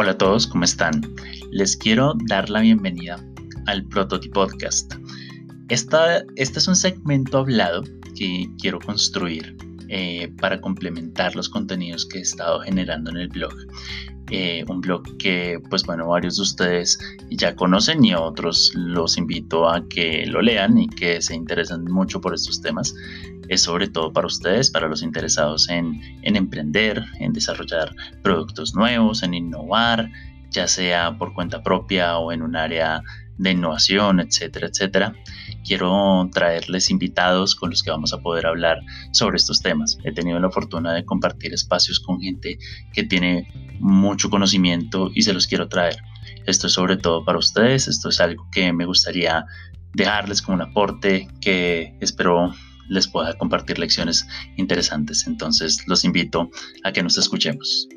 Hola a todos, ¿cómo están? Les quiero dar la bienvenida al Prototype Podcast. Esta, este es un segmento hablado que quiero construir eh, para complementar los contenidos que he estado generando en el blog. Eh, un blog que, pues bueno, varios de ustedes ya conocen y otros los invito a que lo lean y que se interesen mucho por estos temas. Es sobre todo para ustedes, para los interesados en, en emprender, en desarrollar productos nuevos, en innovar, ya sea por cuenta propia o en un área de innovación, etcétera, etcétera. Quiero traerles invitados con los que vamos a poder hablar sobre estos temas. He tenido la fortuna de compartir espacios con gente que tiene mucho conocimiento y se los quiero traer. Esto es sobre todo para ustedes, esto es algo que me gustaría dejarles como un aporte que espero les pueda compartir lecciones interesantes. Entonces los invito a que nos escuchemos.